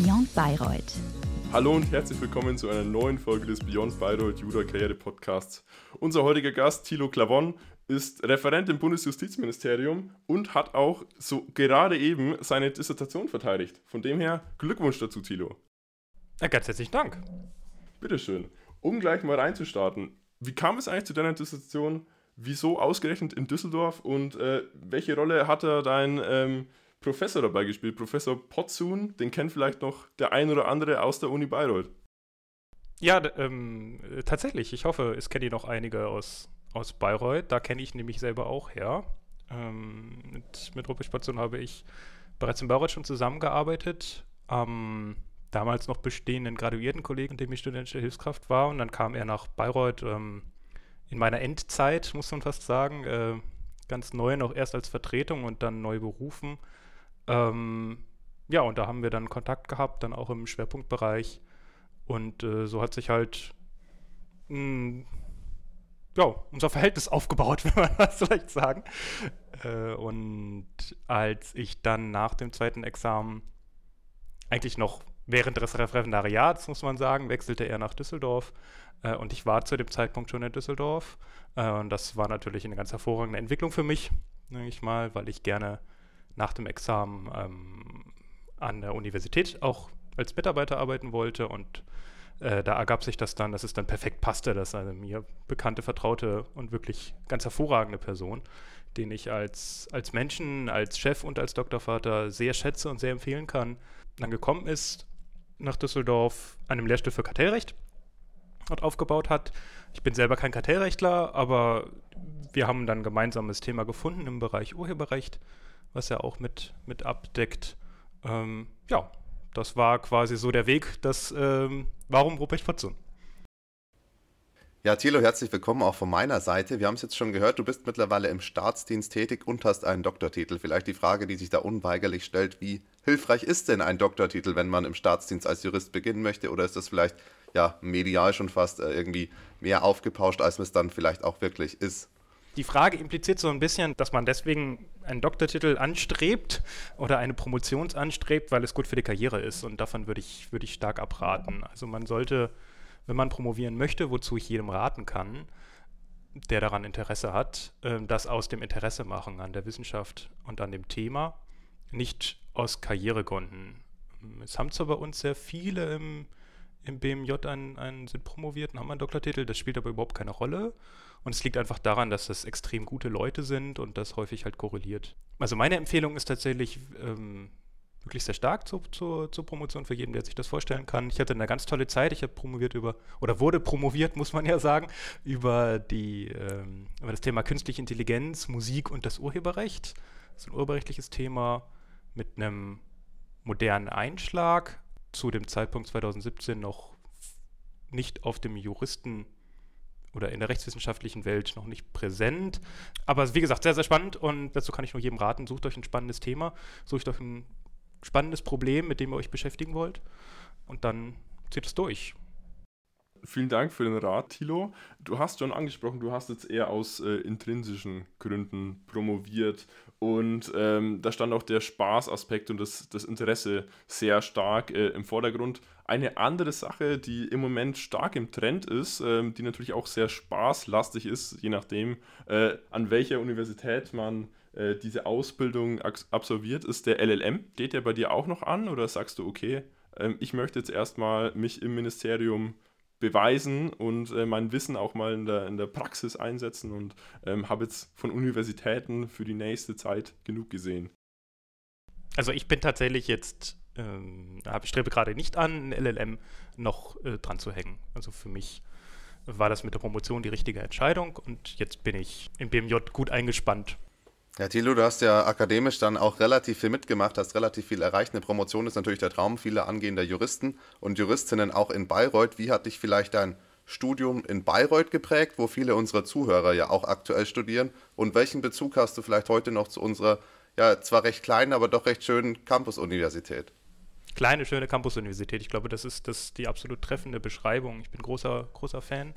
Beyond Bayreuth. Hallo und herzlich willkommen zu einer neuen Folge des Beyond Bayreuth Juda Karriere Podcasts. Unser heutiger Gast, Thilo Clavon, ist Referent im Bundesjustizministerium und hat auch so gerade eben seine Dissertation verteidigt. Von dem her Glückwunsch dazu, Thilo. Ja, ganz herzlichen Dank. Bitteschön. Um gleich mal reinzustarten, wie kam es eigentlich zu deiner Dissertation? Wieso ausgerechnet in Düsseldorf und äh, welche Rolle hat er dein ähm, Professor dabei gespielt? Professor Potzun, den kennt vielleicht noch der ein oder andere aus der Uni Bayreuth. Ja, ähm, tatsächlich. Ich hoffe, es kennen die noch einige aus, aus Bayreuth. Da kenne ich nämlich selber auch her. Ähm, mit, mit Ruprecht Potzun habe ich bereits in Bayreuth schon zusammengearbeitet. Am damals noch bestehenden Graduiertenkollegen, in dem ich studentische Hilfskraft war. Und dann kam er nach Bayreuth. Ähm, in meiner Endzeit, muss man fast sagen, äh, ganz neu, noch erst als Vertretung und dann neu berufen. Ähm, ja, und da haben wir dann Kontakt gehabt, dann auch im Schwerpunktbereich. Und äh, so hat sich halt mh, hm, ja, unser Verhältnis aufgebaut, wenn man das vielleicht sagen. Äh, und als ich dann nach dem zweiten Examen eigentlich noch während des Referendariats, muss man sagen, wechselte er nach Düsseldorf äh, und ich war zu dem Zeitpunkt schon in Düsseldorf. Äh, und das war natürlich eine ganz hervorragende Entwicklung für mich, denke ich mal, weil ich gerne nach dem Examen ähm, an der Universität auch als Mitarbeiter arbeiten wollte und äh, da ergab sich das dann, dass es dann perfekt passte, dass eine mir bekannte, vertraute und wirklich ganz hervorragende Person, den ich als, als Menschen, als Chef und als Doktorvater sehr schätze und sehr empfehlen kann, dann gekommen ist nach Düsseldorf einem Lehrstuhl für Kartellrecht dort aufgebaut hat. Ich bin selber kein Kartellrechtler, aber wir haben dann ein gemeinsames Thema gefunden im Bereich Urheberrecht, was er auch mit, mit abdeckt. Ähm, ja, das war quasi so der Weg, dass, ähm, warum Ruprecht Fotzun? Ja, Thilo, herzlich willkommen auch von meiner Seite. Wir haben es jetzt schon gehört, du bist mittlerweile im Staatsdienst tätig und hast einen Doktortitel. Vielleicht die Frage, die sich da unweigerlich stellt, wie hilfreich ist denn ein Doktortitel, wenn man im Staatsdienst als Jurist beginnen möchte? Oder ist das vielleicht ja medial schon fast äh, irgendwie mehr aufgepauscht, als es dann vielleicht auch wirklich ist? Die Frage impliziert so ein bisschen, dass man deswegen einen Doktortitel anstrebt oder eine Promotion anstrebt, weil es gut für die Karriere ist. Und davon würde ich, würde ich stark abraten. Also man sollte wenn man promovieren möchte, wozu ich jedem raten kann, der daran Interesse hat, äh, das aus dem Interesse machen an der Wissenschaft und an dem Thema, nicht aus Karrieregründen. Es haben zwar bei uns sehr viele im, im BMJ einen, einen, sind promoviert und haben einen Doktortitel, das spielt aber überhaupt keine Rolle. Und es liegt einfach daran, dass das extrem gute Leute sind und das häufig halt korreliert. Also meine Empfehlung ist tatsächlich, ähm, wirklich sehr stark zur, zur, zur Promotion für jeden, der sich das vorstellen kann. Ich hatte eine ganz tolle Zeit. Ich habe promoviert über, oder wurde promoviert, muss man ja sagen, über, die, ähm, über das Thema künstliche Intelligenz, Musik und das Urheberrecht. Das ist ein urheberrechtliches Thema mit einem modernen Einschlag. Zu dem Zeitpunkt 2017 noch nicht auf dem Juristen- oder in der rechtswissenschaftlichen Welt noch nicht präsent. Aber wie gesagt, sehr, sehr spannend und dazu kann ich nur jedem raten, sucht euch ein spannendes Thema, sucht euch ein spannendes Problem, mit dem ihr euch beschäftigen wollt. Und dann zieht es durch. Vielen Dank für den Rat, Thilo. Du hast schon angesprochen, du hast jetzt eher aus äh, intrinsischen Gründen promoviert und ähm, da stand auch der Spaßaspekt und das, das Interesse sehr stark äh, im Vordergrund. Eine andere Sache, die im Moment stark im Trend ist, ähm, die natürlich auch sehr spaßlastig ist, je nachdem, äh, an welcher Universität man äh, diese Ausbildung absolviert, ist der LLM. Steht der bei dir auch noch an oder sagst du, okay, ähm, ich möchte jetzt erstmal mich im Ministerium beweisen und äh, mein Wissen auch mal in der, in der Praxis einsetzen und ähm, habe jetzt von Universitäten für die nächste Zeit genug gesehen. Also ich bin tatsächlich jetzt, ähm, strebe gerade nicht an, ein LLM noch äh, dran zu hängen. Also für mich war das mit der Promotion die richtige Entscheidung und jetzt bin ich im BMJ gut eingespannt ja, Thilo, du hast ja akademisch dann auch relativ viel mitgemacht, hast relativ viel erreicht. Eine Promotion ist natürlich der Traum vieler angehender Juristen und Juristinnen auch in Bayreuth. Wie hat dich vielleicht dein Studium in Bayreuth geprägt, wo viele unserer Zuhörer ja auch aktuell studieren? Und welchen Bezug hast du vielleicht heute noch zu unserer, ja, zwar recht kleinen, aber doch recht schönen Campus-Universität? Kleine, schöne Campus-Universität. Ich glaube, das ist das die absolut treffende Beschreibung. Ich bin großer, großer Fan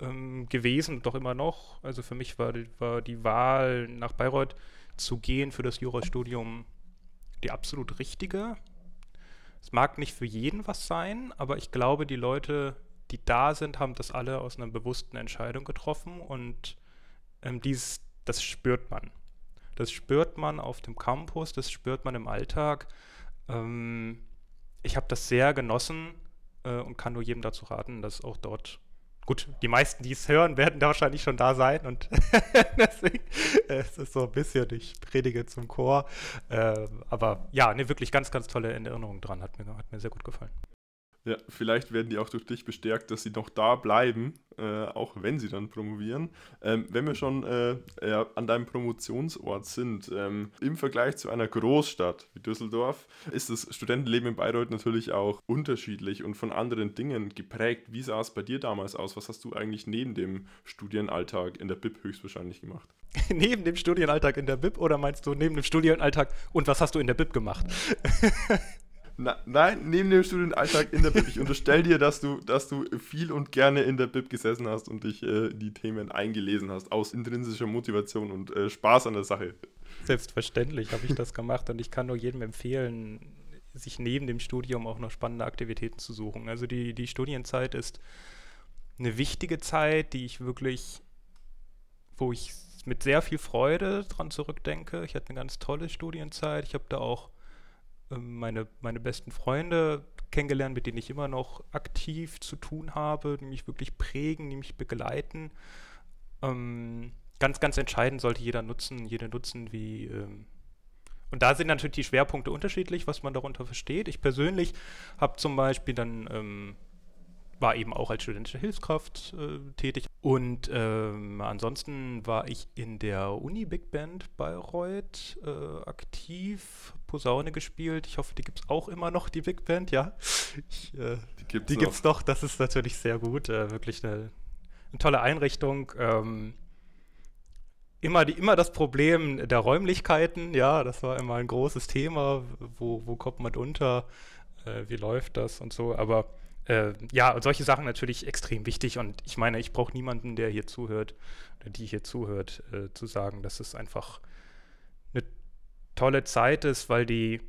ähm, gewesen, doch immer noch. Also für mich war die, war die Wahl, nach Bayreuth zu gehen für das Jurastudium die absolut richtige. Es mag nicht für jeden was sein, aber ich glaube, die Leute, die da sind, haben das alle aus einer bewussten Entscheidung getroffen und ähm, dies, das spürt man. Das spürt man auf dem Campus, das spürt man im Alltag. Ähm, ich habe das sehr genossen äh, und kann nur jedem dazu raten, dass auch dort gut, die meisten, die es hören, werden da wahrscheinlich schon da sein und deswegen äh, es ist so ein bisschen, ich predige zum Chor. Äh, aber ja, ne, wirklich ganz, ganz tolle Erinnerungen dran. Hat mir, hat mir sehr gut gefallen. Ja, vielleicht werden die auch durch dich bestärkt, dass sie noch da bleiben, äh, auch wenn sie dann promovieren. Ähm, wenn wir schon äh, ja, an deinem Promotionsort sind, ähm, im Vergleich zu einer Großstadt wie Düsseldorf, ist das Studentenleben in Bayreuth natürlich auch unterschiedlich und von anderen Dingen geprägt. Wie sah es bei dir damals aus? Was hast du eigentlich neben dem Studienalltag in der BIP höchstwahrscheinlich gemacht? neben dem Studienalltag in der BIP oder meinst du neben dem Studienalltag und was hast du in der BIP gemacht? Na, nein, neben dem Studienalltag in der Bib. Ich unterstelle dir, dass du, dass du viel und gerne in der Bib gesessen hast und dich äh, die Themen eingelesen hast, aus intrinsischer Motivation und äh, Spaß an der Sache. Selbstverständlich habe ich das gemacht und ich kann nur jedem empfehlen, sich neben dem Studium auch noch spannende Aktivitäten zu suchen. Also die, die Studienzeit ist eine wichtige Zeit, die ich wirklich, wo ich mit sehr viel Freude dran zurückdenke. Ich hatte eine ganz tolle Studienzeit. Ich habe da auch meine, meine besten Freunde kennengelernt, mit denen ich immer noch aktiv zu tun habe, die mich wirklich prägen, die mich begleiten. Ähm, ganz, ganz entscheidend sollte jeder nutzen, jeder nutzen, wie. Ähm und da sind natürlich die Schwerpunkte unterschiedlich, was man darunter versteht. Ich persönlich habe zum Beispiel dann ähm, war eben auch als studentische Hilfskraft äh, tätig. Und ähm, ansonsten war ich in der Uni Big Band Bayreuth äh, aktiv, Posaune gespielt. Ich hoffe, die gibt es auch immer noch, die Big Band, ja. Ich, äh, die gibt es gibt's noch, das ist natürlich sehr gut. Äh, wirklich eine, eine, tolle Einrichtung. Ähm, immer, die, immer das Problem der Räumlichkeiten, ja, das war immer ein großes Thema. Wo, wo kommt man unter? Äh, wie läuft das und so, aber äh, ja, und solche Sachen natürlich extrem wichtig. Und ich meine, ich brauche niemanden, der hier zuhört, oder die hier zuhört, äh, zu sagen, dass es einfach tolle Zeit ist, weil die,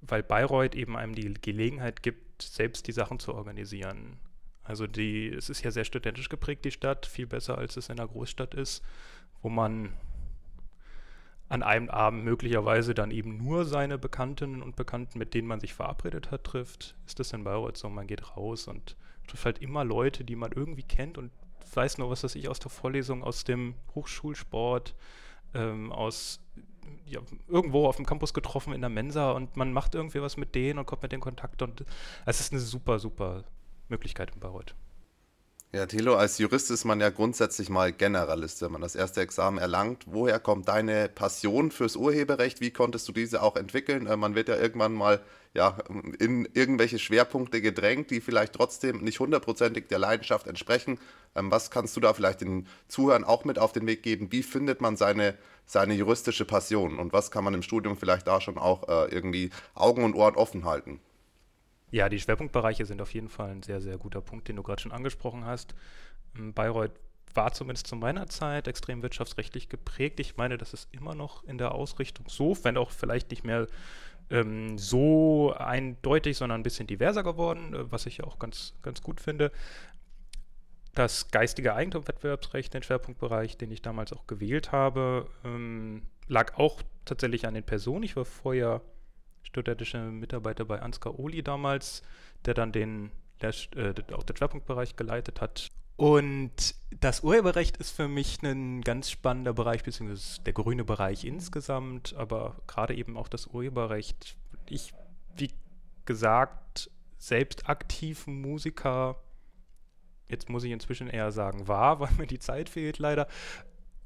weil Bayreuth eben einem die Gelegenheit gibt, selbst die Sachen zu organisieren. Also die, es ist ja sehr studentisch geprägt, die Stadt, viel besser als es in einer Großstadt ist, wo man an einem Abend möglicherweise dann eben nur seine Bekannten und Bekannten, mit denen man sich verabredet hat, trifft, ist das in Bayreuth so. Man geht raus und trifft halt immer Leute, die man irgendwie kennt und weiß nur, was weiß ich aus der Vorlesung, aus dem Hochschulsport, ähm, aus ja, irgendwo auf dem Campus getroffen in der Mensa und man macht irgendwie was mit denen und kommt mit denen in Kontakt und es ist eine super, super Möglichkeit in Bayreuth. Ja, Thilo, als Jurist ist man ja grundsätzlich mal Generalist, wenn man das erste Examen erlangt. Woher kommt deine Passion fürs Urheberrecht? Wie konntest du diese auch entwickeln? Äh, man wird ja irgendwann mal ja, in irgendwelche Schwerpunkte gedrängt, die vielleicht trotzdem nicht hundertprozentig der Leidenschaft entsprechen. Ähm, was kannst du da vielleicht den Zuhörern auch mit auf den Weg geben? Wie findet man seine, seine juristische Passion? Und was kann man im Studium vielleicht da schon auch äh, irgendwie Augen und Ohren offen halten? Ja, die Schwerpunktbereiche sind auf jeden Fall ein sehr, sehr guter Punkt, den du gerade schon angesprochen hast. Ähm, Bayreuth war zumindest zu meiner Zeit extrem wirtschaftsrechtlich geprägt. Ich meine, das ist immer noch in der Ausrichtung so, wenn auch vielleicht nicht mehr ähm, so eindeutig, sondern ein bisschen diverser geworden, äh, was ich auch ganz, ganz gut finde. Das geistige Eigentumwettbewerbsrecht, den Schwerpunktbereich, den ich damals auch gewählt habe, ähm, lag auch tatsächlich an den Personen. Ich war vorher studentische Mitarbeiter bei Ansgar Oli damals, der dann den der, äh, auch den Schwerpunktbereich geleitet hat. Und das Urheberrecht ist für mich ein ganz spannender Bereich, beziehungsweise der grüne Bereich insgesamt, aber gerade eben auch das Urheberrecht. Ich, wie gesagt, selbst aktiv Musiker, jetzt muss ich inzwischen eher sagen, war, weil mir die Zeit fehlt leider.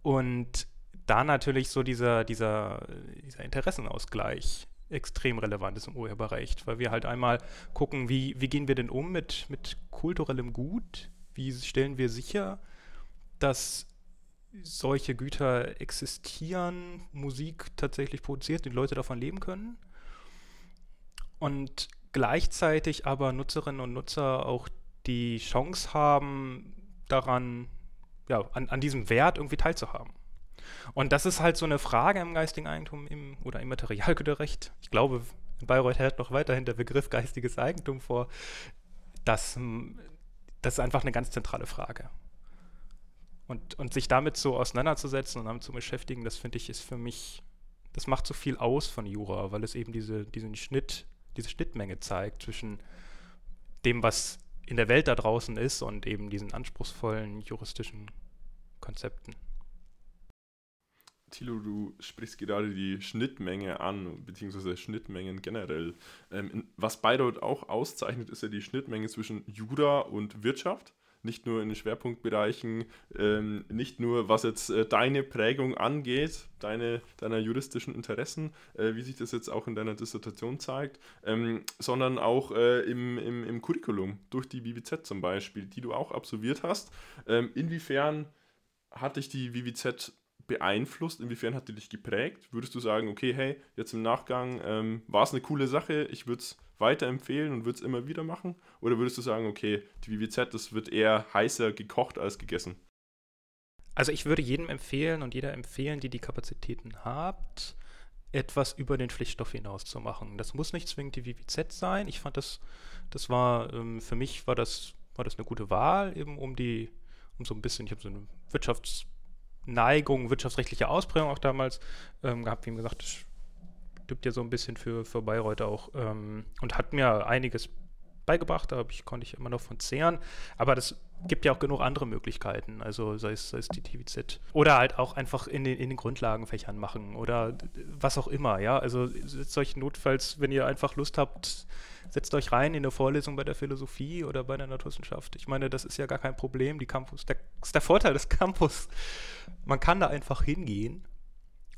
Und da natürlich so dieser, dieser, dieser Interessenausgleich extrem relevant ist im Urheberrecht, weil wir halt einmal gucken, wie, wie gehen wir denn um mit, mit kulturellem Gut, wie stellen wir sicher, dass solche Güter existieren, Musik tatsächlich produziert, die Leute davon leben können und gleichzeitig aber Nutzerinnen und Nutzer auch die Chance haben, daran, ja, an, an diesem Wert irgendwie teilzuhaben. Und das ist halt so eine Frage im geistigen Eigentum im, oder im Materialgüterrecht. Ich glaube, in Bayreuth herrscht noch weiterhin der Begriff geistiges Eigentum vor. Das, das ist einfach eine ganz zentrale Frage. Und, und sich damit so auseinanderzusetzen und damit zu beschäftigen, das finde ich, ist für mich, das macht so viel aus von Jura, weil es eben diese, diesen Schnitt, diese Schnittmenge zeigt zwischen dem, was in der Welt da draußen ist und eben diesen anspruchsvollen juristischen Konzepten. Thilo, du sprichst gerade die Schnittmenge an, beziehungsweise Schnittmengen generell. Ähm, was Bayreuth auch auszeichnet, ist ja die Schnittmenge zwischen Jura und Wirtschaft. Nicht nur in den Schwerpunktbereichen, ähm, nicht nur was jetzt äh, deine Prägung angeht, deine, deiner juristischen Interessen, äh, wie sich das jetzt auch in deiner Dissertation zeigt, ähm, sondern auch äh, im, im, im Curriculum, durch die WWZ zum Beispiel, die du auch absolviert hast. Ähm, inwiefern hat dich die WWZ beeinflusst? Inwiefern hat die dich geprägt? Würdest du sagen, okay, hey, jetzt im Nachgang ähm, war es eine coole Sache, ich würde es weiterempfehlen und würde es immer wieder machen? Oder würdest du sagen, okay, die WWZ, das wird eher heißer gekocht als gegessen? Also ich würde jedem empfehlen und jeder empfehlen, die die Kapazitäten habt, etwas über den Pflichtstoff hinaus zu machen. Das muss nicht zwingend die WWZ sein. Ich fand das, das war, ähm, für mich war das, war das eine gute Wahl, eben um die, um so ein bisschen, ich habe so eine Wirtschafts- Neigung, wirtschaftsrechtliche Ausprägung auch damals ähm, gehabt. Wie gesagt, das stimmt ja so ein bisschen für, für Bayreuth auch ähm, und hat mir einiges beigebracht, da ich, konnte ich immer noch von zehren. Aber das gibt ja auch genug andere Möglichkeiten, also sei es, sei es die TVZ. Oder halt auch einfach in den, in den Grundlagenfächern machen oder was auch immer, ja. Also setzt euch notfalls, wenn ihr einfach Lust habt, setzt euch rein in eine Vorlesung bei der Philosophie oder bei der Naturwissenschaft. Ich meine, das ist ja gar kein Problem. Die Campus, der, ist der Vorteil des Campus. Man kann da einfach hingehen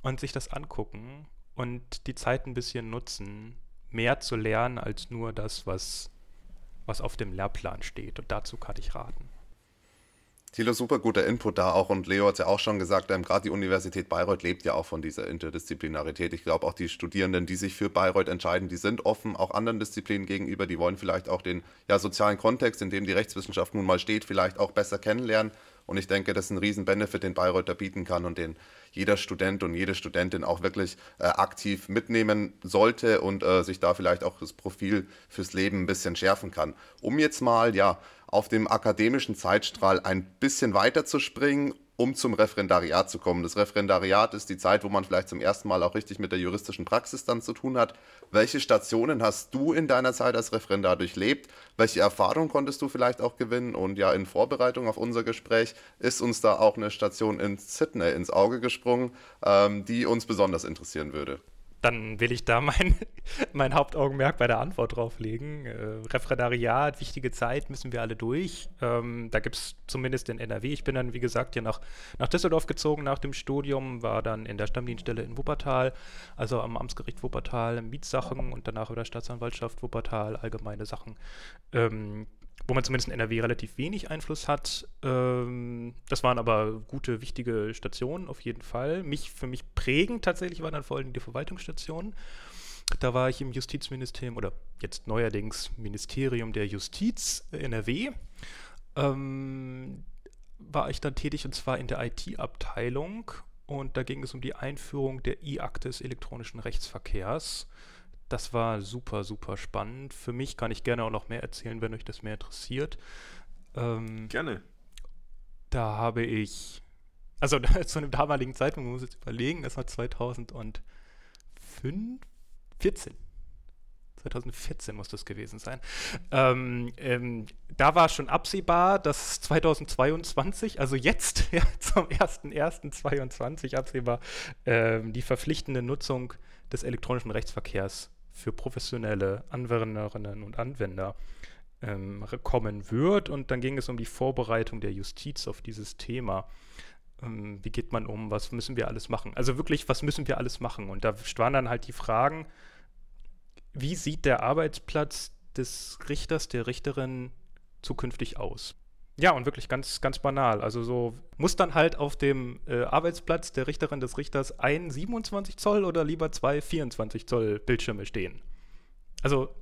und sich das angucken und die Zeit ein bisschen nutzen, mehr zu lernen als nur das, was, was auf dem Lehrplan steht. Und dazu kann ich raten. Thilo, super guter Input da auch und Leo hat es ja auch schon gesagt, ähm, gerade die Universität Bayreuth lebt ja auch von dieser Interdisziplinarität. Ich glaube auch die Studierenden, die sich für Bayreuth entscheiden, die sind offen auch anderen Disziplinen gegenüber, die wollen vielleicht auch den ja, sozialen Kontext, in dem die Rechtswissenschaft nun mal steht, vielleicht auch besser kennenlernen. Und ich denke, das ist ein Riesen-Benefit, den Bayreuth da bieten kann und den jeder Student und jede Studentin auch wirklich äh, aktiv mitnehmen sollte und äh, sich da vielleicht auch das Profil fürs Leben ein bisschen schärfen kann. Um jetzt mal, ja, auf dem akademischen Zeitstrahl ein bisschen weiter zu springen, um zum Referendariat zu kommen. Das Referendariat ist die Zeit, wo man vielleicht zum ersten Mal auch richtig mit der juristischen Praxis dann zu tun hat. Welche Stationen hast du in deiner Zeit als Referendar durchlebt? Welche Erfahrung konntest du vielleicht auch gewinnen? Und ja, in Vorbereitung auf unser Gespräch ist uns da auch eine Station in Sydney ins Auge gesprungen, ähm, die uns besonders interessieren würde dann will ich da mein, mein Hauptaugenmerk bei der Antwort drauf legen. Äh, Referendariat, wichtige Zeit, müssen wir alle durch. Ähm, da gibt es zumindest in NRW. Ich bin dann, wie gesagt, hier nach, nach Düsseldorf gezogen nach dem Studium, war dann in der Stammdienststelle in Wuppertal, also am Amtsgericht Wuppertal, Mietsachen und danach über der Staatsanwaltschaft Wuppertal, allgemeine Sachen. Ähm, wo man zumindest in NRW relativ wenig Einfluss hat. Ähm, das waren aber gute, wichtige Stationen auf jeden Fall. Mich für mich prägend tatsächlich waren dann vor allem die Verwaltungsstationen. Da war ich im Justizministerium oder jetzt neuerdings Ministerium der Justiz NRW. Ähm, war ich dann tätig und zwar in der IT-Abteilung und da ging es um die Einführung der E-Akte des elektronischen Rechtsverkehrs. Das war super, super spannend. Für mich kann ich gerne auch noch mehr erzählen, wenn euch das mehr interessiert. Ähm, gerne. Da habe ich, also zu einem damaligen Zeitpunkt, muss jetzt überlegen, das war 2005, 14. 2014 muss das gewesen sein. Ähm, ähm, da war schon absehbar, dass 2022, also jetzt ja, zum 01.01.2022 absehbar, ähm, die verpflichtende Nutzung des elektronischen Rechtsverkehrs für professionelle Anwenderinnen und Anwender ähm, kommen wird. Und dann ging es um die Vorbereitung der Justiz auf dieses Thema. Ähm, wie geht man um? Was müssen wir alles machen? Also wirklich, was müssen wir alles machen? Und da waren dann halt die Fragen, wie sieht der Arbeitsplatz des Richters, der Richterin zukünftig aus? Ja, und wirklich ganz, ganz banal. Also so muss dann halt auf dem äh, Arbeitsplatz der Richterin des Richters ein 27 Zoll oder lieber zwei 24 Zoll Bildschirme stehen. Also,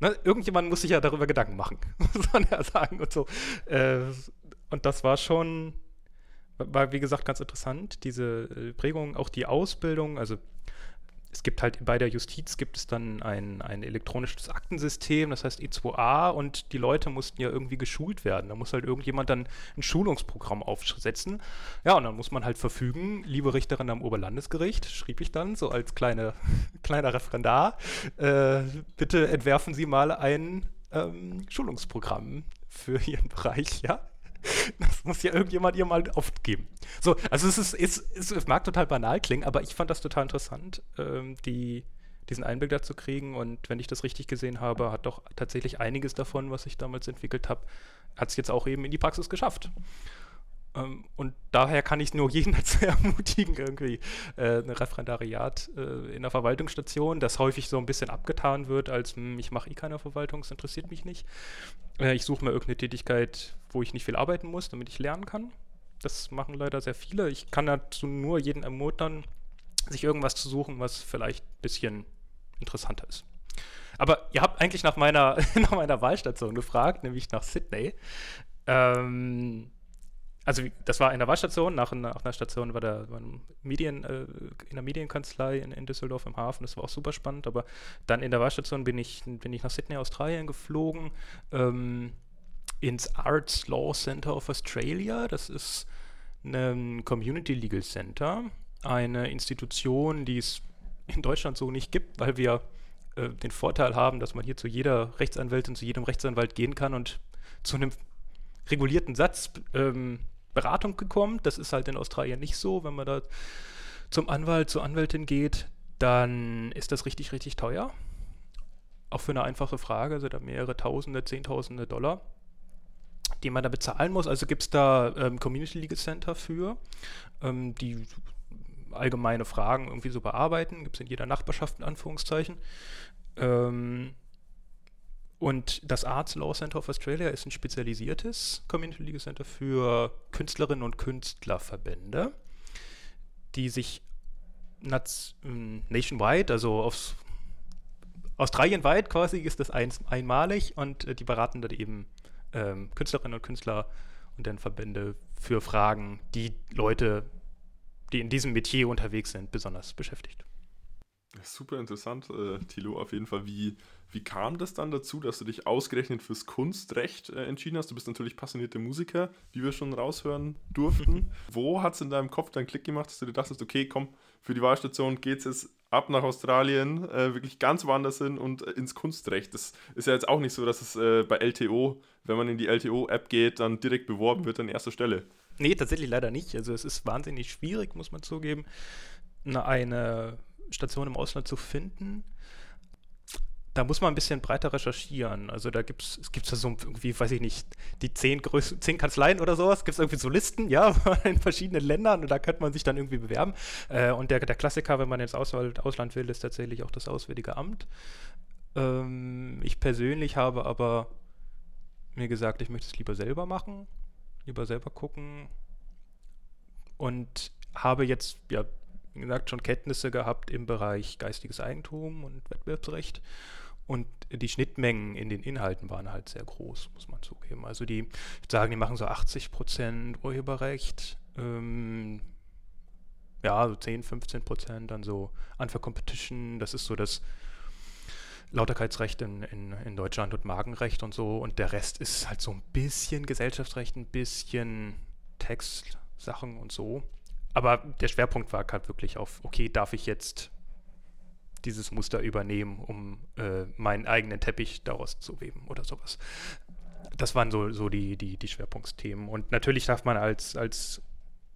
ne, irgendjemand muss sich ja darüber Gedanken machen, muss man ja sagen und so. Äh, und das war schon, war wie gesagt ganz interessant, diese äh, Prägung, auch die Ausbildung, also es gibt halt bei der Justiz gibt es dann ein, ein elektronisches Aktensystem, das heißt E2A und die Leute mussten ja irgendwie geschult werden. Da muss halt irgendjemand dann ein Schulungsprogramm aufsetzen. Ja, und dann muss man halt verfügen, liebe Richterin am Oberlandesgericht, schrieb ich dann so als kleine, kleiner Referendar, äh, bitte entwerfen Sie mal ein ähm, Schulungsprogramm für Ihren Bereich, ja? Das muss ja irgendjemand ihr mal aufgeben. So, also es ist, es, es, es mag total banal klingen, aber ich fand das total interessant, ähm, die, diesen Einblick dazu kriegen. Und wenn ich das richtig gesehen habe, hat doch tatsächlich einiges davon, was ich damals entwickelt habe, hat es jetzt auch eben in die Praxis geschafft. Ähm, und daher kann ich nur jeden dazu ermutigen, irgendwie äh, ein Referendariat äh, in der Verwaltungsstation, das häufig so ein bisschen abgetan wird, als hm, ich mache eh keine Verwaltung, es interessiert mich nicht. Äh, ich suche mir irgendeine Tätigkeit, wo ich nicht viel arbeiten muss, damit ich lernen kann. Das machen leider sehr viele. Ich kann dazu nur jeden ermuntern, sich irgendwas zu suchen, was vielleicht ein bisschen interessanter ist. Aber ihr habt eigentlich nach meiner, nach meiner Wahlstation gefragt, nämlich nach Sydney. Ähm, also das war in der Wahlstation, nach, nach einer Station war der war Medien, äh, in der Medienkanzlei in, in, Düsseldorf im Hafen, das war auch super spannend, aber dann in der Wahlstation bin ich, bin ich nach Sydney, Australien geflogen, ähm, ins Arts Law Center of Australia, das ist ein Community Legal Center, eine Institution, die es in Deutschland so nicht gibt, weil wir äh, den Vorteil haben, dass man hier zu jeder Rechtsanwältin, zu jedem Rechtsanwalt gehen kann und zu einem regulierten Satz ähm, Beratung gekommen. Das ist halt in Australien nicht so. Wenn man da zum Anwalt, zur Anwältin geht, dann ist das richtig, richtig teuer. Auch für eine einfache Frage sind da mehrere Tausende, Zehntausende Dollar, die man da bezahlen muss. Also gibt es da ähm, Community Legal Center für, ähm, die allgemeine Fragen irgendwie so bearbeiten. Gibt es in jeder Nachbarschaft in Anführungszeichen. Ähm, und das Arts Law Center of Australia ist ein spezialisiertes Community Legal Center für Künstlerinnen und Künstlerverbände, die sich ähm, nationwide, also aufs Australienweit quasi ist das ein, einmalig und äh, die beraten dann eben ähm, Künstlerinnen und Künstler und dann Verbände für Fragen, die Leute, die in diesem Metier unterwegs sind, besonders beschäftigt. Super interessant, äh, Thilo, auf jeden Fall. Wie, wie kam das dann dazu, dass du dich ausgerechnet fürs Kunstrecht äh, entschieden hast? Du bist natürlich passionierter Musiker, wie wir schon raushören durften. Wo hat es in deinem Kopf dann Klick gemacht, dass du dir dachtest, okay, komm, für die Wahlstation geht es jetzt ab nach Australien, äh, wirklich ganz woanders hin und äh, ins Kunstrecht. Das ist ja jetzt auch nicht so, dass es äh, bei LTO, wenn man in die LTO-App geht, dann direkt beworben wird an erster Stelle. Nee, tatsächlich leider nicht. Also es ist wahnsinnig schwierig, muss man zugeben, eine Station im Ausland zu finden, da muss man ein bisschen breiter recherchieren. Also da gibt es, gibt so irgendwie, weiß ich nicht, die zehn, größ zehn Kanzleien oder sowas, gibt es irgendwie so Listen, ja, in verschiedenen Ländern und da könnte man sich dann irgendwie bewerben. Äh, und der, der Klassiker, wenn man ins Ausland, Ausland will, ist tatsächlich auch das Auswärtige Amt. Ähm, ich persönlich habe aber mir gesagt, ich möchte es lieber selber machen, lieber selber gucken und habe jetzt ja wie gesagt, schon Kenntnisse gehabt im Bereich geistiges Eigentum und Wettbewerbsrecht. Und die Schnittmengen in den Inhalten waren halt sehr groß, muss man zugeben. Also die, ich sagen, die machen so 80 Prozent Urheberrecht, ähm, ja, so 10, 15 Prozent, dann so Unfair Competition, das ist so das Lauterkeitsrecht in, in, in Deutschland und Markenrecht und so. Und der Rest ist halt so ein bisschen Gesellschaftsrecht, ein bisschen Textsachen und so. Aber der Schwerpunkt war halt wirklich auf, okay, darf ich jetzt dieses Muster übernehmen, um äh, meinen eigenen Teppich daraus zu weben oder sowas. Das waren so, so die, die, die Schwerpunktsthemen. Und natürlich darf man als, als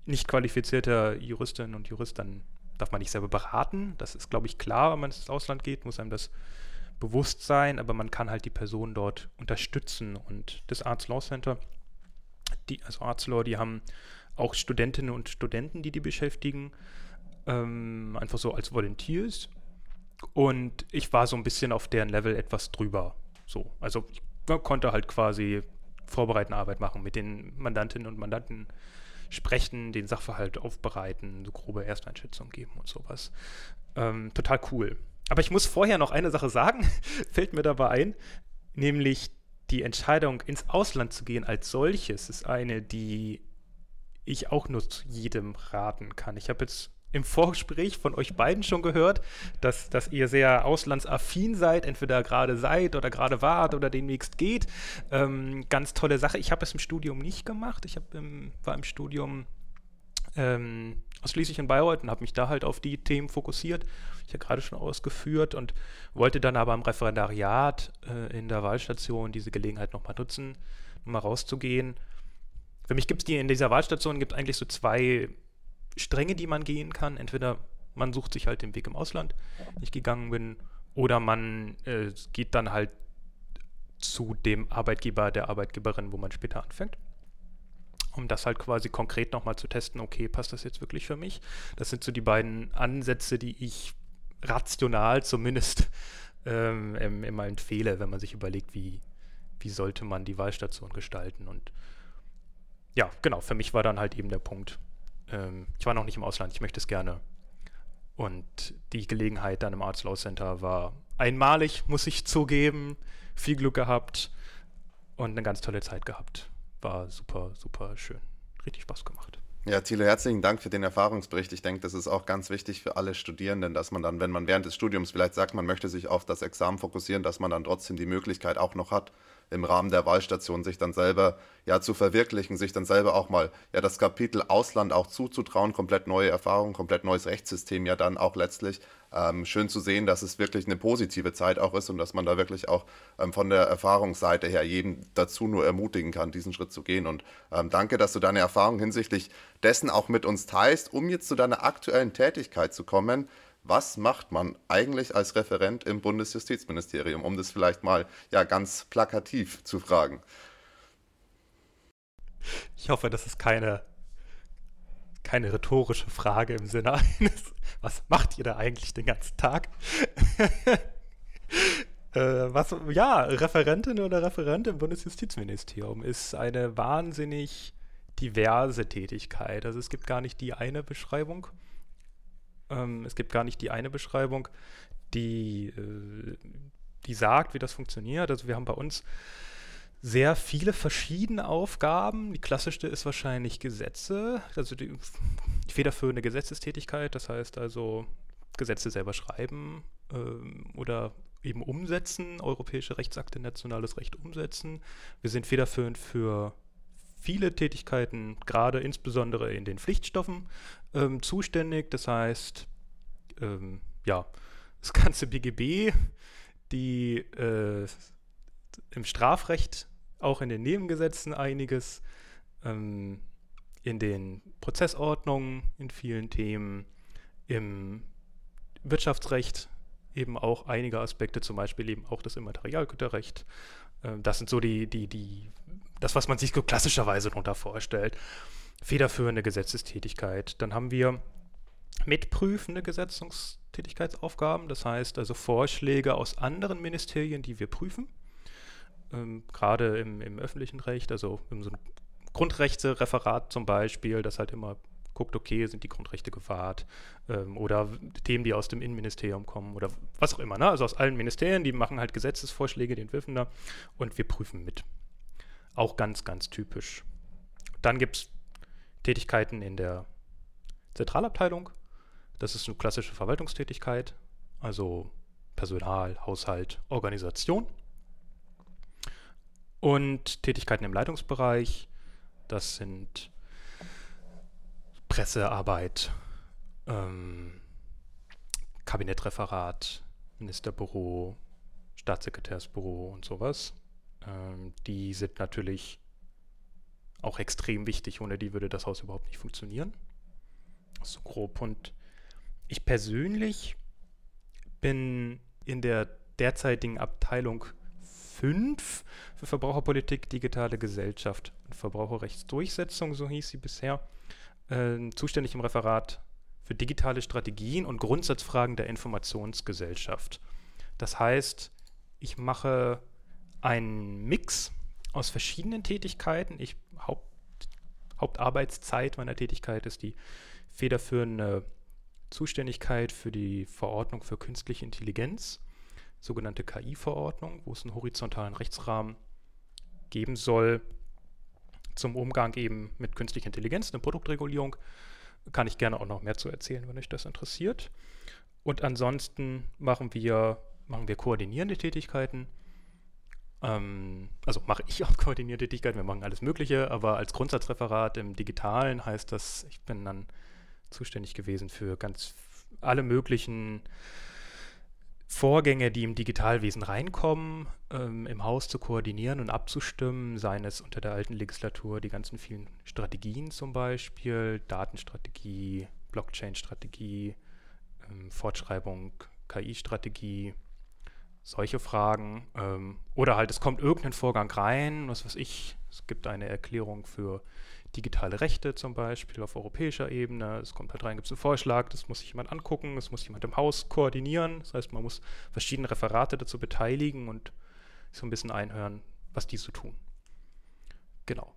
nicht qualifizierter Juristin und Jurist dann darf man nicht selber beraten. Das ist, glaube ich, klar, wenn man ins Ausland geht, muss einem das bewusst sein, aber man kann halt die Person dort unterstützen. Und das Arts Law Center, die, also Arts Law, die haben auch Studentinnen und Studenten, die die beschäftigen, ähm, einfach so als Volunteers. Und ich war so ein bisschen auf deren Level etwas drüber. So, also ich konnte halt quasi vorbereitende Arbeit machen, mit den Mandantinnen und Mandanten sprechen, den Sachverhalt aufbereiten, so grobe Ersteinschätzung geben und sowas. Ähm, total cool. Aber ich muss vorher noch eine Sache sagen, fällt mir dabei ein, nämlich die Entscheidung, ins Ausland zu gehen als solches, ist eine, die ich auch nur zu jedem raten kann. Ich habe jetzt im Vorgespräch von euch beiden schon gehört, dass, dass ihr sehr auslandsaffin seid, entweder gerade seid oder gerade wart oder demnächst geht. Ähm, ganz tolle Sache. Ich habe es im Studium nicht gemacht. Ich im, war im Studium ähm, ausschließlich in Bayreuth und habe mich da halt auf die Themen fokussiert. Ich habe gerade schon ausgeführt und wollte dann aber im Referendariat äh, in der Wahlstation diese Gelegenheit nochmal nutzen, nochmal rauszugehen. Für mich gibt es die in dieser Wahlstation gibt eigentlich so zwei Stränge, die man gehen kann. Entweder man sucht sich halt den Weg im Ausland, den ich gegangen bin, oder man äh, geht dann halt zu dem Arbeitgeber, der Arbeitgeberin, wo man später anfängt. Um das halt quasi konkret nochmal zu testen, okay, passt das jetzt wirklich für mich? Das sind so die beiden Ansätze, die ich rational zumindest ähm, immer empfehle, wenn man sich überlegt, wie, wie sollte man die Wahlstation gestalten. Und ja, genau, für mich war dann halt eben der Punkt, ähm, ich war noch nicht im Ausland, ich möchte es gerne. Und die Gelegenheit dann im Arts Law Center war einmalig, muss ich zugeben. Viel Glück gehabt und eine ganz tolle Zeit gehabt. War super, super schön. Richtig Spaß gemacht. Ja, Thilo, herzlichen Dank für den Erfahrungsbericht. Ich denke, das ist auch ganz wichtig für alle Studierenden, dass man dann, wenn man während des Studiums vielleicht sagt, man möchte sich auf das Examen fokussieren, dass man dann trotzdem die Möglichkeit auch noch hat, im Rahmen der Wahlstation sich dann selber ja zu verwirklichen, sich dann selber auch mal ja das Kapitel Ausland auch zuzutrauen, komplett neue Erfahrungen, komplett neues Rechtssystem ja dann auch letztlich. Ähm, schön zu sehen, dass es wirklich eine positive Zeit auch ist und dass man da wirklich auch ähm, von der Erfahrungsseite her jedem dazu nur ermutigen kann, diesen Schritt zu gehen. Und ähm, danke, dass du deine Erfahrungen hinsichtlich dessen auch mit uns teilst, um jetzt zu deiner aktuellen Tätigkeit zu kommen was macht man eigentlich als Referent im Bundesjustizministerium, um das vielleicht mal ja ganz plakativ zu fragen? Ich hoffe, das ist keine, keine rhetorische Frage im Sinne eines, was macht ihr da eigentlich den ganzen Tag? äh, was, ja, Referentin oder Referent im Bundesjustizministerium ist eine wahnsinnig diverse Tätigkeit. Also es gibt gar nicht die eine Beschreibung. Ähm, es gibt gar nicht die eine Beschreibung, die, äh, die sagt, wie das funktioniert. Also wir haben bei uns sehr viele verschiedene Aufgaben. Die klassischste ist wahrscheinlich Gesetze, also die, die federführende Gesetzestätigkeit, das heißt also Gesetze selber schreiben ähm, oder eben umsetzen, europäische Rechtsakte, nationales Recht umsetzen. Wir sind federführend für viele Tätigkeiten, gerade insbesondere in den Pflichtstoffen, ähm, zuständig. Das heißt, ähm, ja, das ganze BGB, die äh, im Strafrecht, auch in den Nebengesetzen einiges, ähm, in den Prozessordnungen, in vielen Themen, im Wirtschaftsrecht eben auch einige Aspekte, zum Beispiel eben auch das Immaterialgüterrecht. Ähm, das sind so die, die, die, das, was man sich so klassischerweise darunter vorstellt. Federführende Gesetzestätigkeit. Dann haben wir mitprüfende Gesetzungstätigkeitsaufgaben, das heißt also Vorschläge aus anderen Ministerien, die wir prüfen. Ähm, gerade im, im, öffentlichen Recht, also in so Grundrechtereferat zum Beispiel, das halt immer guckt, okay, sind die Grundrechte gewahrt ähm, oder Themen, die aus dem Innenministerium kommen oder was auch immer. Ne? Also aus allen Ministerien, die machen halt Gesetzesvorschläge, die entwirfen da und wir prüfen mit. Auch ganz, ganz typisch. Dann gibt es Tätigkeiten in der Zentralabteilung. Das ist eine klassische Verwaltungstätigkeit, also Personal, Haushalt, Organisation. Und Tätigkeiten im Leitungsbereich, das sind Pressearbeit, ähm, Kabinettreferat, Ministerbüro, Staatssekretärsbüro und sowas. Ähm, die sind natürlich auch extrem wichtig. Ohne die würde das Haus überhaupt nicht funktionieren. So grob. Und ich persönlich bin in der derzeitigen Abteilung 5 für Verbraucherpolitik, digitale Gesellschaft und Verbraucherrechtsdurchsetzung, so hieß sie bisher, äh, zuständig im Referat für digitale Strategien und Grundsatzfragen der Informationsgesellschaft. Das heißt, ich mache einen Mix aus verschiedenen Tätigkeiten. Ich Haupt, Hauptarbeitszeit meiner Tätigkeit ist die federführende Zuständigkeit für die Verordnung für künstliche Intelligenz, sogenannte KI-Verordnung, wo es einen horizontalen Rechtsrahmen geben soll zum Umgang eben mit künstlicher Intelligenz, eine Produktregulierung. Kann ich gerne auch noch mehr zu erzählen, wenn euch das interessiert. Und ansonsten machen wir, machen wir koordinierende Tätigkeiten. Ähm, also mache ich auch koordinierte Tätigkeiten, wir machen alles Mögliche, aber als Grundsatzreferat im Digitalen heißt das, ich bin dann zuständig gewesen für ganz alle möglichen Vorgänge, die im Digitalwesen reinkommen, ähm, im Haus zu koordinieren und abzustimmen, seien es unter der alten Legislatur die ganzen vielen Strategien zum Beispiel, Datenstrategie, Blockchain-Strategie, ähm, Fortschreibung, KI-Strategie, solche Fragen. Ähm, oder halt, es kommt irgendein Vorgang rein, was weiß ich, es gibt eine Erklärung für digitale Rechte zum Beispiel auf europäischer Ebene. Es kommt halt rein, gibt es einen Vorschlag, das muss sich jemand angucken, das muss jemand im Haus koordinieren. Das heißt, man muss verschiedene Referate dazu beteiligen und so ein bisschen einhören, was die so tun. Genau.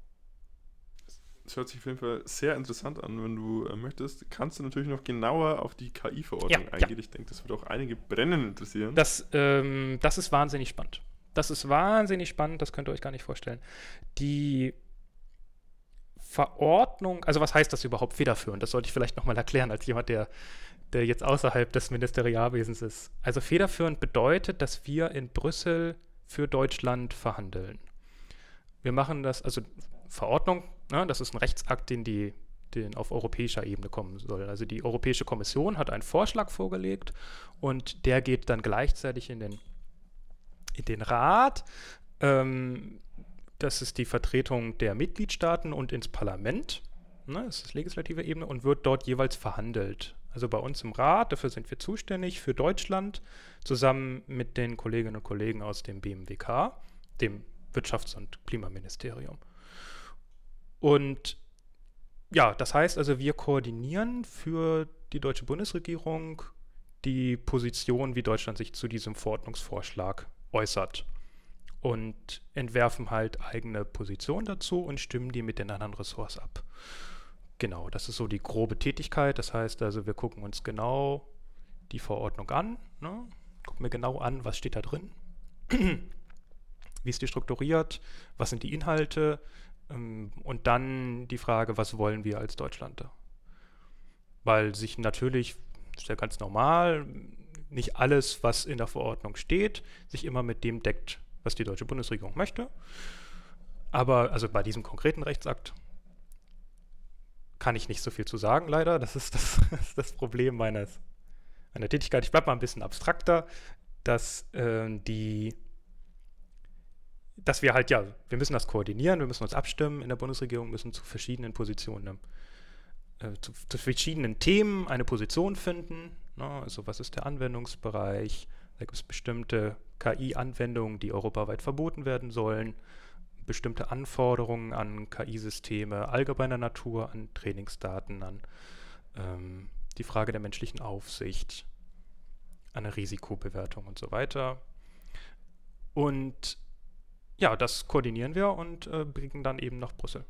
Das hört sich auf jeden Fall sehr interessant an. Wenn du äh, möchtest, kannst du natürlich noch genauer auf die KI-Verordnung ja, eingehen. Ja. Ich denke, das wird auch einige brennend interessieren. Das, ähm, das ist wahnsinnig spannend. Das ist wahnsinnig spannend, das könnt ihr euch gar nicht vorstellen. Die Verordnung, also was heißt das überhaupt federführend? Das sollte ich vielleicht nochmal erklären, als jemand, der, der jetzt außerhalb des Ministerialwesens ist. Also federführend bedeutet, dass wir in Brüssel für Deutschland verhandeln. Wir machen das, also Verordnung, ne, das ist ein Rechtsakt, den die den auf europäischer Ebene kommen soll. Also die Europäische Kommission hat einen Vorschlag vorgelegt und der geht dann gleichzeitig in den, in den Rat. Ähm, das ist die Vertretung der Mitgliedstaaten und ins Parlament. Ne, das ist legislative Ebene und wird dort jeweils verhandelt. Also bei uns im Rat, dafür sind wir zuständig für Deutschland, zusammen mit den Kolleginnen und Kollegen aus dem BMWK, dem Wirtschafts- und Klimaministerium. Und ja, das heißt also, wir koordinieren für die deutsche Bundesregierung die Position, wie Deutschland sich zu diesem Verordnungsvorschlag äußert und entwerfen halt eigene Positionen dazu und stimmen die mit den anderen Ressorts ab. Genau, das ist so die grobe Tätigkeit. Das heißt also, wir gucken uns genau die Verordnung an, ne? gucken mir genau an, was steht da drin, wie ist die strukturiert, was sind die Inhalte und dann die Frage, was wollen wir als Deutschland? Weil sich natürlich, ist ja ganz normal, nicht alles, was in der Verordnung steht, sich immer mit dem deckt, was die deutsche Bundesregierung möchte. Aber also bei diesem konkreten Rechtsakt kann ich nicht so viel zu sagen, leider. Das ist das, das, ist das Problem meines, meiner Tätigkeit. Ich bleibe mal ein bisschen abstrakter, dass äh, die dass wir halt, ja, wir müssen das koordinieren, wir müssen uns abstimmen in der Bundesregierung, müssen zu verschiedenen Positionen, äh, zu, zu, verschiedenen Themen eine Position finden. Ne? Also was ist der Anwendungsbereich? Da gibt es bestimmte KI-Anwendungen, die europaweit verboten werden sollen, bestimmte Anforderungen an KI-Systeme allgemeiner Natur, an Trainingsdaten, an ähm, die Frage der menschlichen Aufsicht, an eine Risikobewertung und so weiter. Und ja, das koordinieren wir und äh, bringen dann eben nach Brüssel.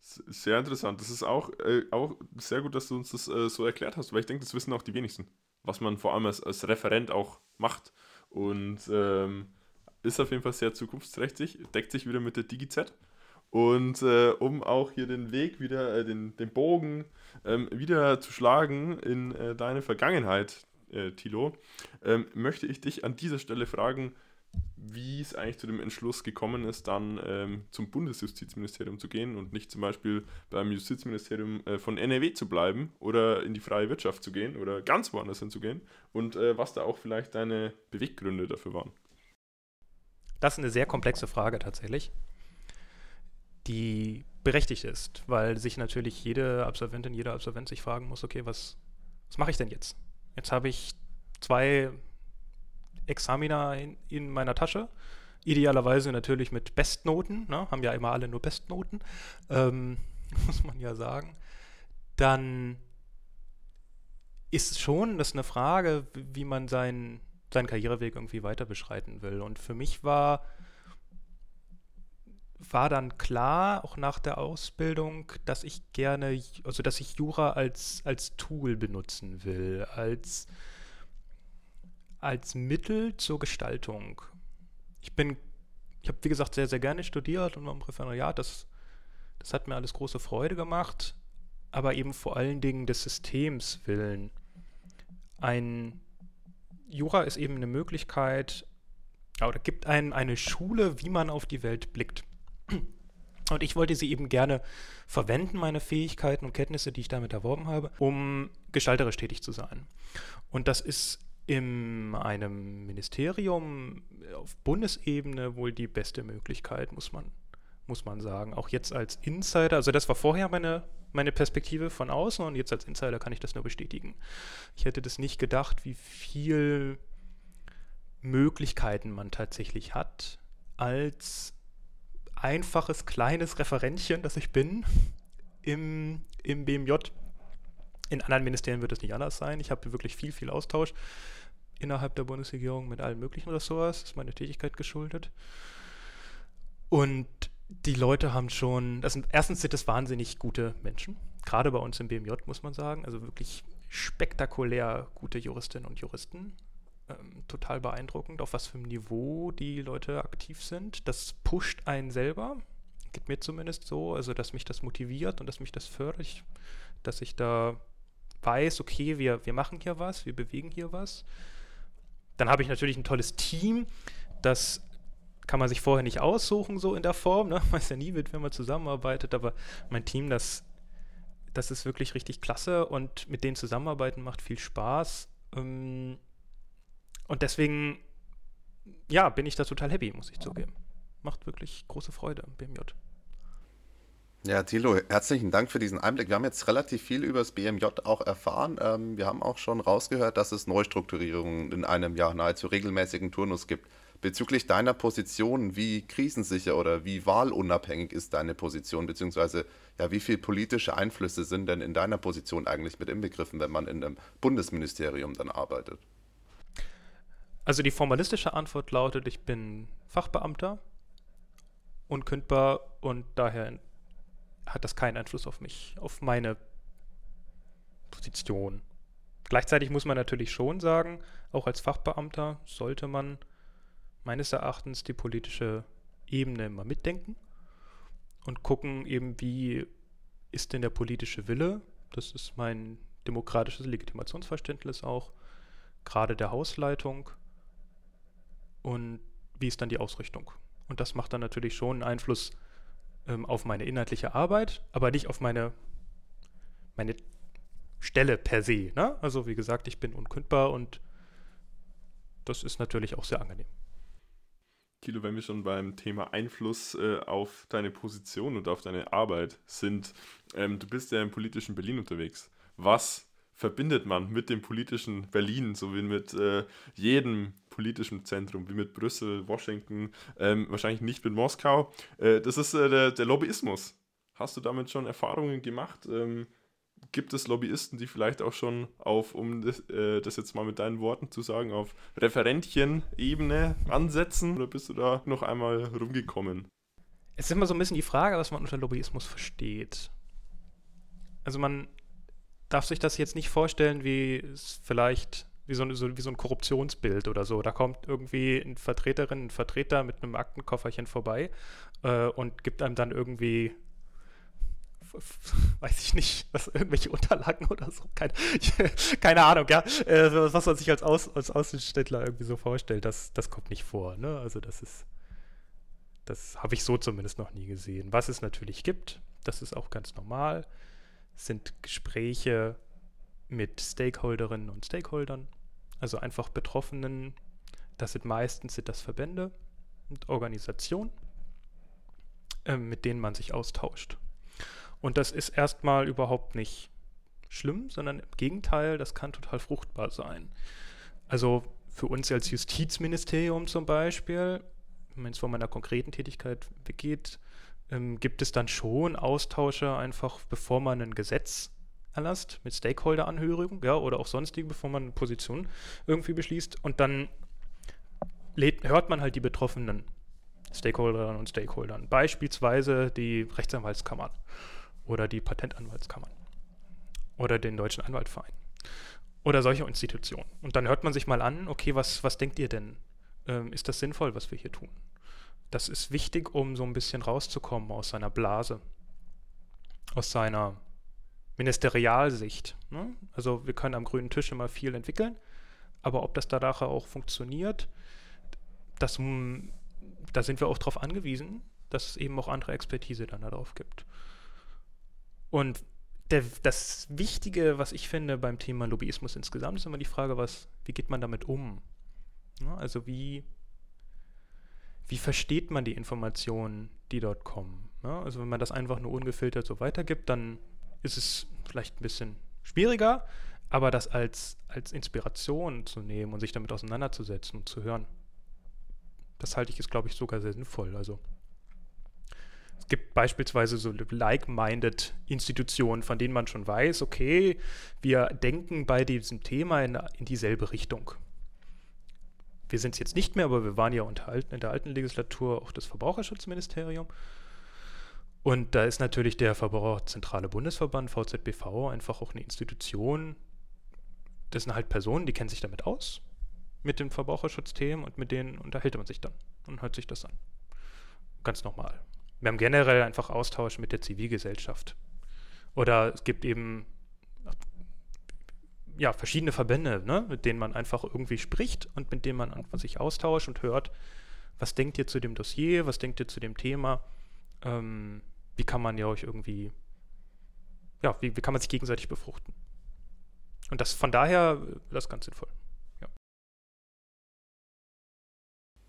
Sehr interessant. Das ist auch, äh, auch sehr gut, dass du uns das äh, so erklärt hast, weil ich denke, das wissen auch die wenigsten was man vor allem als, als Referent auch macht. Und ähm, ist auf jeden Fall sehr zukunftsträchtig, deckt sich wieder mit der DigiZ. Und äh, um auch hier den Weg wieder, äh, den, den Bogen ähm, wieder zu schlagen in äh, deine Vergangenheit, äh, Tilo, ähm, möchte ich dich an dieser Stelle fragen, wie es eigentlich zu dem Entschluss gekommen ist, dann ähm, zum Bundesjustizministerium zu gehen und nicht zum Beispiel beim Justizministerium äh, von NRW zu bleiben oder in die freie Wirtschaft zu gehen oder ganz woanders hinzugehen und äh, was da auch vielleicht deine Beweggründe dafür waren. Das ist eine sehr komplexe Frage tatsächlich, die berechtigt ist, weil sich natürlich jede Absolventin, jeder Absolvent sich fragen muss, okay, was, was mache ich denn jetzt? Jetzt habe ich zwei Examina in, in meiner Tasche. Idealerweise natürlich mit Bestnoten, ne? haben ja immer alle nur Bestnoten, ähm, muss man ja sagen. Dann ist schon, das eine Frage, wie man seinen, seinen Karriereweg irgendwie weiter beschreiten will. Und für mich war, war dann klar, auch nach der Ausbildung, dass ich gerne, also dass ich Jura als, als Tool benutzen will, als als Mittel zur Gestaltung. Ich bin, ich habe wie gesagt sehr, sehr gerne studiert und im Referendariat, das, das hat mir alles große Freude gemacht. aber eben vor allen Dingen des Systems willen. Ein Jura ist eben eine Möglichkeit, oder gibt einen eine Schule, wie man auf die Welt blickt. Und ich wollte sie eben gerne verwenden, meine Fähigkeiten und Kenntnisse, die ich damit erworben habe, um gestalterisch tätig zu sein. Und das ist in einem Ministerium auf Bundesebene wohl die beste Möglichkeit, muss man, muss man sagen. Auch jetzt als Insider, also das war vorher meine, meine Perspektive von außen und jetzt als Insider kann ich das nur bestätigen. Ich hätte das nicht gedacht, wie viel Möglichkeiten man tatsächlich hat, als einfaches, kleines Referentchen, das ich bin, im, im BMJ. In anderen Ministerien wird es nicht anders sein. Ich habe wirklich viel, viel Austausch innerhalb der Bundesregierung mit allen möglichen Ressorts. Das ist meine Tätigkeit geschuldet. Und die Leute haben schon, das sind, erstens sind es wahnsinnig gute Menschen, gerade bei uns im BMJ muss man sagen, also wirklich spektakulär gute Juristinnen und Juristen ähm, total beeindruckend, auf was für einem Niveau die Leute aktiv sind. Das pusht einen selber, geht mir zumindest so, also dass mich das motiviert und dass mich das fördert, dass ich da weiß, okay, wir, wir machen hier was, wir bewegen hier was. Dann habe ich natürlich ein tolles Team, das kann man sich vorher nicht aussuchen, so in der Form. Ne? Man weiß ja nie, mit wem man zusammenarbeitet, aber mein Team, das, das ist wirklich richtig klasse und mit denen zusammenarbeiten macht viel Spaß. Ähm, und deswegen, ja, bin ich da total happy, muss ich zugeben. Macht wirklich große Freude BMJ. Ja, Thilo, herzlichen Dank für diesen Einblick. Wir haben jetzt relativ viel über das BMJ auch erfahren. Ähm, wir haben auch schon rausgehört, dass es Neustrukturierungen in einem Jahr nahezu regelmäßigen Turnus gibt. Bezüglich deiner Position, wie krisensicher oder wie wahlunabhängig ist deine Position, beziehungsweise ja, wie viele politische Einflüsse sind denn in deiner Position eigentlich mit inbegriffen, wenn man in einem Bundesministerium dann arbeitet? Also die formalistische Antwort lautet, ich bin Fachbeamter, unkündbar und daher hat das keinen Einfluss auf mich, auf meine Position. Gleichzeitig muss man natürlich schon sagen, auch als Fachbeamter sollte man meines Erachtens die politische Ebene immer mitdenken und gucken eben, wie ist denn der politische Wille. Das ist mein demokratisches Legitimationsverständnis auch, gerade der Hausleitung und wie ist dann die Ausrichtung. Und das macht dann natürlich schon einen Einfluss ähm, auf meine inhaltliche Arbeit, aber nicht auf meine, meine Stelle per se. Ne? Also wie gesagt, ich bin unkündbar und das ist natürlich auch sehr angenehm. Kilo, wenn wir schon beim Thema Einfluss äh, auf deine Position und auf deine Arbeit sind, ähm, du bist ja im politischen Berlin unterwegs. Was verbindet man mit dem politischen Berlin, so wie mit äh, jedem politischen Zentrum, wie mit Brüssel, Washington, ähm, wahrscheinlich nicht mit Moskau. Äh, das ist äh, der, der, Lobbyismus. Hast du damit schon Erfahrungen gemacht? Ähm, gibt es Lobbyisten, die vielleicht auch schon auf, um das, äh, das, jetzt mal mit deinen Worten zu sagen, auf Referentchen-Ebene ansetzen? Oder bist du da noch einmal rumgekommen? Es ist immer so ein bisschen die Frage, was man unter Lobbyismus versteht. Also man darf sich das jetzt nicht vorstellen, wie es vielleicht wie so, so, wie so ein Korruptionsbild oder so. Da kommt irgendwie eine Vertreterin, ein Vertreter mit einem Aktenkofferchen vorbei äh, und gibt einem dann irgendwie weiß ich nicht, was irgendwelche Unterlagen oder so, keine, keine Ahnung, ja, äh, was man sich als, Aus, als Außenständler irgendwie so vorstellt, das, das kommt nicht vor, ne, also das ist, das habe ich so zumindest noch nie gesehen. Was es natürlich gibt, das ist auch ganz normal, sind Gespräche mit Stakeholderinnen und Stakeholdern, also einfach Betroffenen. Das sind meistens sind das Verbände und Organisationen, äh, mit denen man sich austauscht. Und das ist erstmal überhaupt nicht schlimm, sondern im Gegenteil, das kann total fruchtbar sein. Also für uns als Justizministerium zum Beispiel, wenn es von meiner konkreten Tätigkeit weggeht, ähm, gibt es dann schon Austausche einfach, bevor man ein Gesetz erlasst mit Stakeholder-Anhörung, ja, oder auch sonstige, bevor man eine Position irgendwie beschließt. Und dann lädt, hört man halt die betroffenen Stakeholderinnen und Stakeholdern, beispielsweise die Rechtsanwaltskammern oder die Patentanwaltskammern oder den Deutschen Anwaltverein oder solche Institutionen. Und dann hört man sich mal an, okay, was, was denkt ihr denn? Ähm, ist das sinnvoll, was wir hier tun? Das ist wichtig, um so ein bisschen rauszukommen aus seiner Blase, aus seiner Ministerialsicht. Ne? Also wir können am grünen Tisch immer viel entwickeln, aber ob das da nachher auch funktioniert, das, da sind wir auch darauf angewiesen, dass es eben auch andere Expertise dann darauf gibt. Und der, das Wichtige, was ich finde beim Thema Lobbyismus insgesamt, ist immer die Frage, was, wie geht man damit um? Ja, also wie, wie versteht man die Informationen, die dort kommen? Ja, also wenn man das einfach nur ungefiltert so weitergibt, dann ist es vielleicht ein bisschen schwieriger, aber das als, als Inspiration zu nehmen und sich damit auseinanderzusetzen und zu hören, das halte ich jetzt, glaube ich, sogar sehr sinnvoll. Also es gibt beispielsweise so like-minded Institutionen, von denen man schon weiß, okay, wir denken bei diesem Thema in, in dieselbe Richtung. Wir sind es jetzt nicht mehr, aber wir waren ja unterhalten in der alten Legislatur auch das Verbraucherschutzministerium. Und da ist natürlich der Verbraucherzentrale Bundesverband, VZBV, einfach auch eine Institution. Das sind halt Personen, die kennen sich damit aus, mit den Verbraucherschutzthemen und mit denen unterhält man sich dann und hört sich das an. Ganz normal. Wir haben generell einfach Austausch mit der Zivilgesellschaft. Oder es gibt eben ja, verschiedene Verbände, ne, mit denen man einfach irgendwie spricht und mit denen man sich austauscht und hört, was denkt ihr zu dem Dossier, was denkt ihr zu dem Thema. Ähm, wie kann man ja euch irgendwie, ja, wie, wie kann man sich gegenseitig befruchten? Und das von daher, das ist ganz sinnvoll. Ja.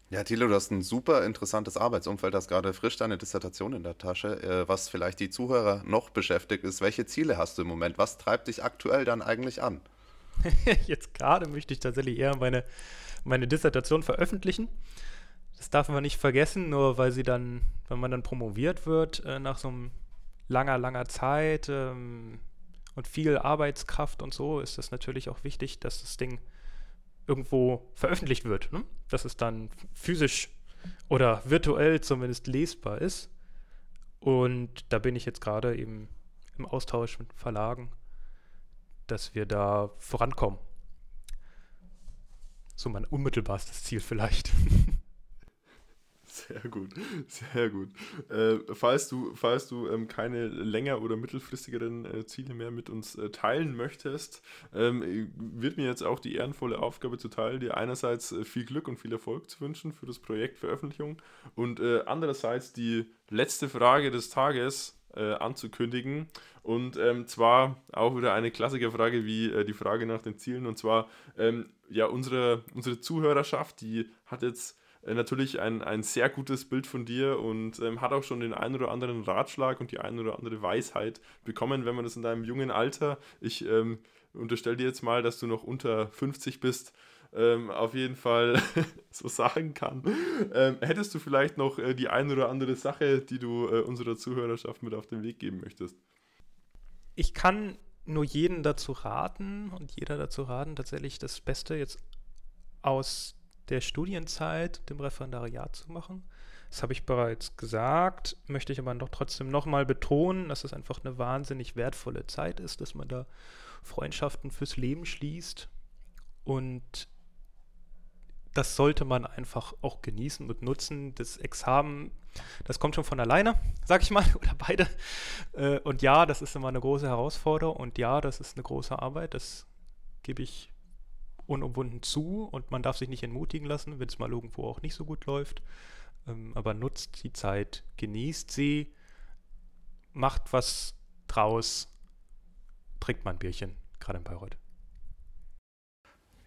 Ja, Thilo, du hast ein super interessantes Arbeitsumfeld, hast gerade frisch deine Dissertation in der Tasche. Äh, was vielleicht die Zuhörer noch beschäftigt ist, welche Ziele hast du im Moment? Was treibt dich aktuell dann eigentlich an? Jetzt gerade möchte ich tatsächlich eher meine, meine Dissertation veröffentlichen. Das darf man nicht vergessen, nur weil sie dann, wenn man dann promoviert wird, äh, nach so einem langer, langer Zeit ähm, und viel Arbeitskraft und so, ist das natürlich auch wichtig, dass das Ding irgendwo veröffentlicht wird. Ne? Dass es dann physisch oder virtuell zumindest lesbar ist. Und da bin ich jetzt gerade eben im Austausch mit Verlagen, dass wir da vorankommen. So mein unmittelbarstes Ziel vielleicht. Sehr gut, sehr gut. Äh, falls du, falls du ähm, keine länger- oder mittelfristigeren äh, Ziele mehr mit uns äh, teilen möchtest, ähm, wird mir jetzt auch die ehrenvolle Aufgabe zuteil, dir einerseits äh, viel Glück und viel Erfolg zu wünschen für das Projekt Veröffentlichung und äh, andererseits die letzte Frage des Tages äh, anzukündigen. Und ähm, zwar auch wieder eine Klassikerfrage wie die Frage nach den Zielen. Und zwar, ähm, ja, unsere, unsere Zuhörerschaft, die hat jetzt äh, natürlich ein, ein sehr gutes Bild von dir und ähm, hat auch schon den einen oder anderen Ratschlag und die eine oder andere Weisheit bekommen, wenn man das in deinem jungen Alter, ich ähm, unterstelle dir jetzt mal, dass du noch unter 50 bist, ähm, auf jeden Fall so sagen kann. Ähm, hättest du vielleicht noch äh, die eine oder andere Sache, die du äh, unserer Zuhörerschaft mit auf den Weg geben möchtest? Ich kann nur jeden dazu raten und jeder dazu raten, tatsächlich das Beste jetzt aus der Studienzeit, dem Referendariat zu machen. Das habe ich bereits gesagt, möchte ich aber doch trotzdem nochmal betonen, dass es einfach eine wahnsinnig wertvolle Zeit ist, dass man da Freundschaften fürs Leben schließt und das sollte man einfach auch genießen und nutzen. Das Examen, das kommt schon von alleine, sag ich mal, oder beide. Äh, und ja, das ist immer eine große Herausforderung und ja, das ist eine große Arbeit, das gebe ich unumwunden zu und man darf sich nicht entmutigen lassen, wenn es mal irgendwo auch nicht so gut läuft. Ähm, aber nutzt die Zeit, genießt sie, macht was draus, trinkt mal ein Bierchen, gerade in Bayreuth.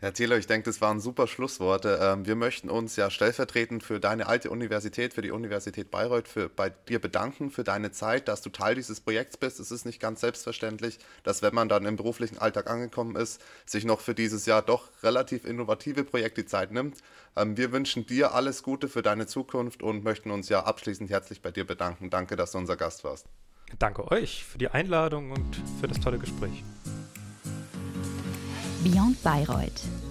Herr Thieler, ich denke, das waren super Schlussworte. Ähm, wir möchten uns ja stellvertretend für deine alte Universität, für die Universität Bayreuth, für, bei dir bedanken für deine Zeit, dass du Teil dieses Projekts bist. Es ist nicht ganz selbstverständlich, dass wenn man dann im beruflichen Alltag angekommen ist, sich noch für dieses Jahr doch relativ innovative Projekt die Zeit nimmt. Ähm, wir wünschen dir alles Gute für deine Zukunft und möchten uns ja abschließend herzlich bei dir bedanken. Danke, dass du unser Gast warst. Danke euch für die Einladung und für das tolle Gespräch. Beyond Bayreuth,